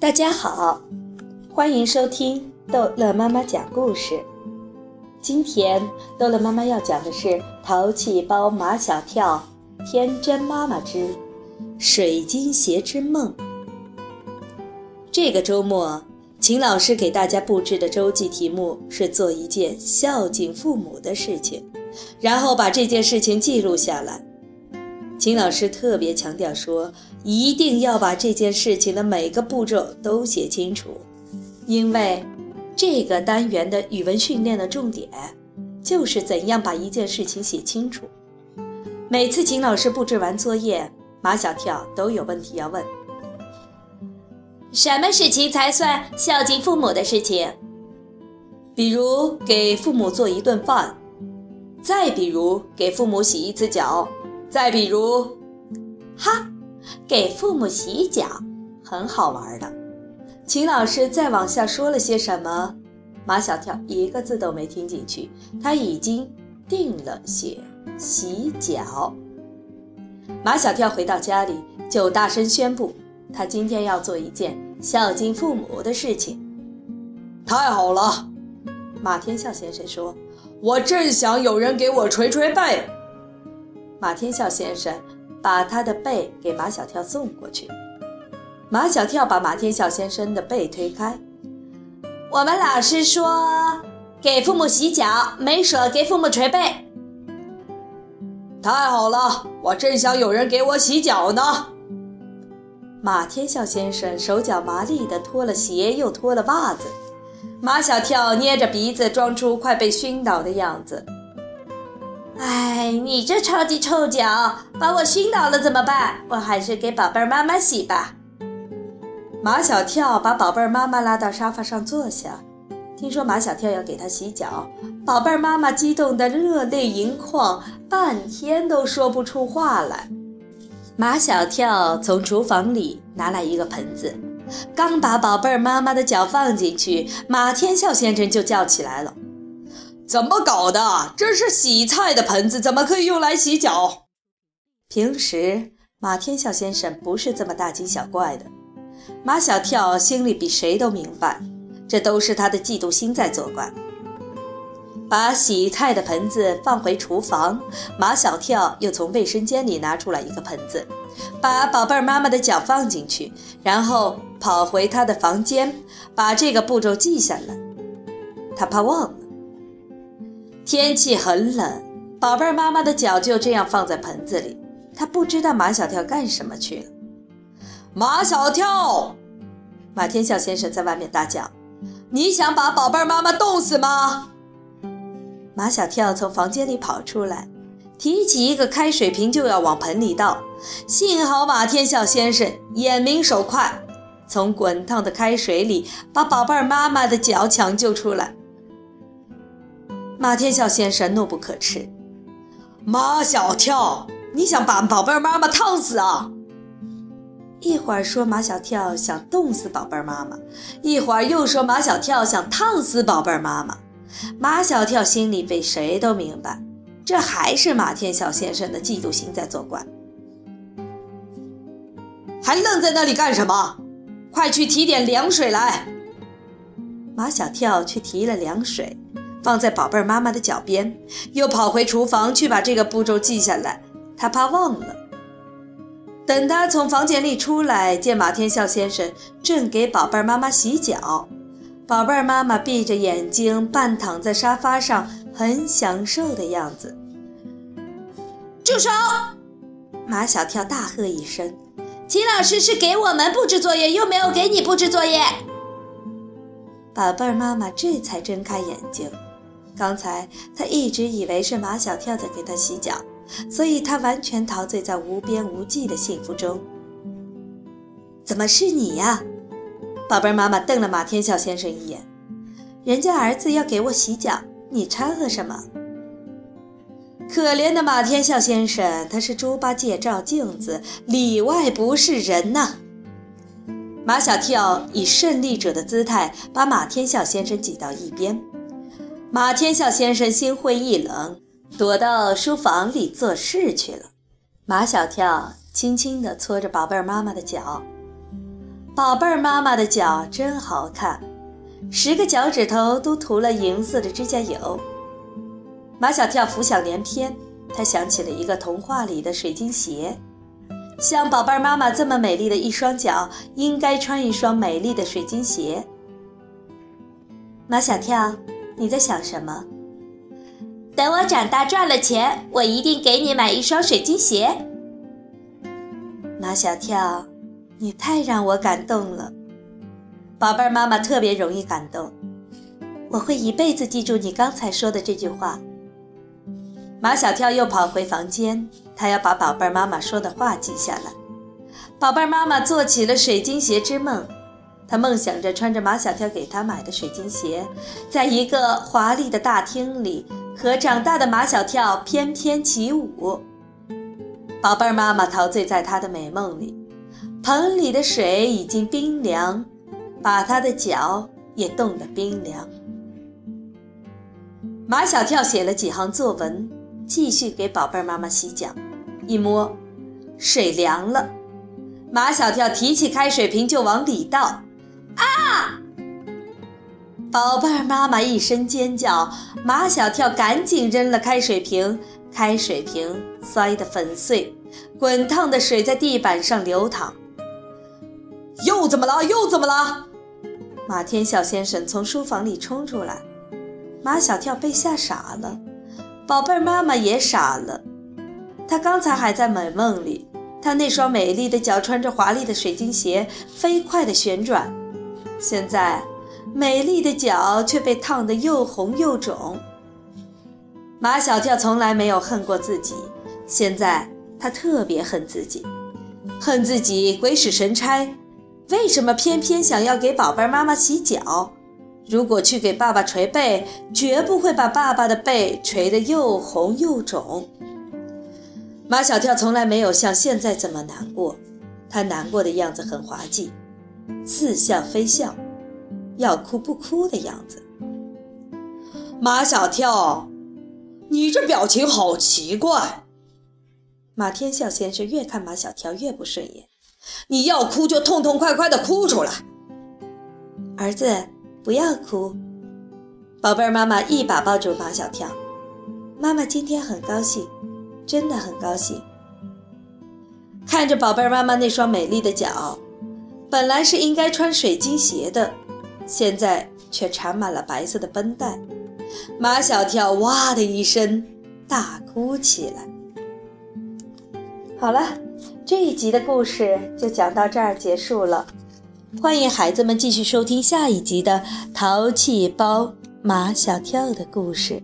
大家好，欢迎收听逗乐妈妈讲故事。今天逗乐妈妈要讲的是《淘气包马小跳》《天真妈妈之水晶鞋之梦》。这个周末，秦老师给大家布置的周记题目是做一件孝敬父母的事情，然后把这件事情记录下来。秦老师特别强调说，一定要把这件事情的每个步骤都写清楚，因为这个单元的语文训练的重点就是怎样把一件事情写清楚。每次秦老师布置完作业，马小跳都有问题要问：什么事情才算孝敬父母的事情？比如给父母做一顿饭，再比如给父母洗一次脚。再比如，哈，给父母洗脚，很好玩的。秦老师再往下说了些什么，马小跳一个字都没听进去。他已经定了写洗脚。马小跳回到家里就大声宣布，他今天要做一件孝敬父母的事情。太好了，马天笑先生说：“我正想有人给我捶捶背。”马天笑先生把他的背给马小跳送过去。马小跳把马天笑先生的背推开。我们老师说给父母洗脚，没说给父母捶背。太好了，我正想有人给我洗脚呢。马天笑先生手脚麻利地脱了鞋，又脱了袜子。马小跳捏着鼻子，装出快被熏倒的样子。哎，你这超级臭脚，把我熏倒了怎么办？我还是给宝贝儿妈妈洗吧。马小跳把宝贝儿妈妈拉到沙发上坐下，听说马小跳要给他洗脚，宝贝儿妈妈激动得热泪盈眶，半天都说不出话来。马小跳从厨房里拿来一个盆子，刚把宝贝儿妈妈的脚放进去，马天笑先生就叫起来了。怎么搞的？这是洗菜的盆子，怎么可以用来洗脚？平时马天笑先生不是这么大惊小怪的。马小跳心里比谁都明白，这都是他的嫉妒心在作怪。把洗菜的盆子放回厨房，马小跳又从卫生间里拿出来一个盆子，把宝贝儿妈妈的脚放进去，然后跑回他的房间，把这个步骤记下来。他怕忘了。天气很冷，宝贝儿妈妈的脚就这样放在盆子里。他不知道马小跳干什么去了。马小跳，马天笑先生在外面大叫：“你想把宝贝儿妈妈冻死吗？”马小跳从房间里跑出来，提起一个开水瓶就要往盆里倒。幸好马天笑先生眼明手快，从滚烫的开水里把宝贝儿妈妈的脚抢救出来。马天笑先生怒不可斥：“马小跳，你想把宝贝妈妈烫死啊？”一会儿说马小跳想冻死宝贝妈妈，一会儿又说马小跳想烫死宝贝妈妈。马小跳心里比谁都明白，这还是马天笑先生的嫉妒心在作怪。还愣在那里干什么？快去提点凉水来！马小跳去提了凉水。放在宝贝儿妈妈的脚边，又跑回厨房去把这个步骤记下来。他怕忘了。等他从房间里出来，见马天笑先生正给宝贝儿妈妈洗脚，宝贝儿妈妈闭着眼睛，半躺在沙发上，很享受的样子。住手！马小跳大喝一声：“秦老师是给我们布置作业，又没有给你布置作业。”宝贝儿妈妈这才睁开眼睛。刚才他一直以为是马小跳在给他洗脚，所以他完全陶醉在无边无际的幸福中。怎么是你呀，宝贝儿？妈妈瞪了马天笑先生一眼。人家儿子要给我洗脚，你掺和什么？可怜的马天笑先生，他是猪八戒照镜子，里外不是人呐。马小跳以胜利者的姿态把马天笑先生挤到一边。马天笑先生心灰意冷，躲到书房里做事去了。马小跳轻轻地搓着宝贝儿妈妈的脚，宝贝儿妈妈的脚真好看，十个脚趾头都涂了银色的指甲油。马小跳浮想联翩，他想起了一个童话里的水晶鞋。像宝贝儿妈妈这么美丽的一双脚，应该穿一双美丽的水晶鞋。马小跳，你在想什么？等我长大赚了钱，我一定给你买一双水晶鞋。马小跳，你太让我感动了。宝贝儿妈妈特别容易感动，我会一辈子记住你刚才说的这句话。马小跳又跑回房间，他要把宝贝儿妈妈说的话记下来。宝贝儿妈妈做起了水晶鞋之梦，他梦想着穿着马小跳给他买的水晶鞋，在一个华丽的大厅里和长大的马小跳翩翩起舞。宝贝儿妈妈陶醉在他的美梦里，盆里的水已经冰凉，把他的脚也冻得冰凉。马小跳写了几行作文。继续给宝贝儿妈妈洗脚，一摸，水凉了。马小跳提起开水瓶就往里倒，啊！宝贝儿妈妈一声尖叫，马小跳赶紧扔了开水瓶，开水瓶摔得粉碎，滚烫的水在地板上流淌。又怎么了？又怎么了？马天笑先生从书房里冲出来，马小跳被吓傻了。宝贝儿妈妈也傻了，她刚才还在美梦里，她那双美丽的脚穿着华丽的水晶鞋，飞快地旋转，现在美丽的脚却被烫得又红又肿。马小跳从来没有恨过自己，现在他特别恨自己，恨自己鬼使神差，为什么偏偏想要给宝贝妈妈洗脚？如果去给爸爸捶背，绝不会把爸爸的背捶得又红又肿。马小跳从来没有像现在这么难过，他难过的样子很滑稽，似笑非笑，要哭不哭的样子。马小跳，你这表情好奇怪。马天笑先生越看马小跳越不顺眼，你要哭就痛痛快快的哭出来，儿子。不要哭，宝贝儿，妈妈一把抱住马小跳。妈妈今天很高兴，真的很高兴。看着宝贝儿妈妈那双美丽的脚，本来是应该穿水晶鞋的，现在却缠满了白色的绷带。马小跳哇的一声大哭起来。好了，这一集的故事就讲到这儿结束了。欢迎孩子们继续收听下一集的《淘气包马小跳》的故事。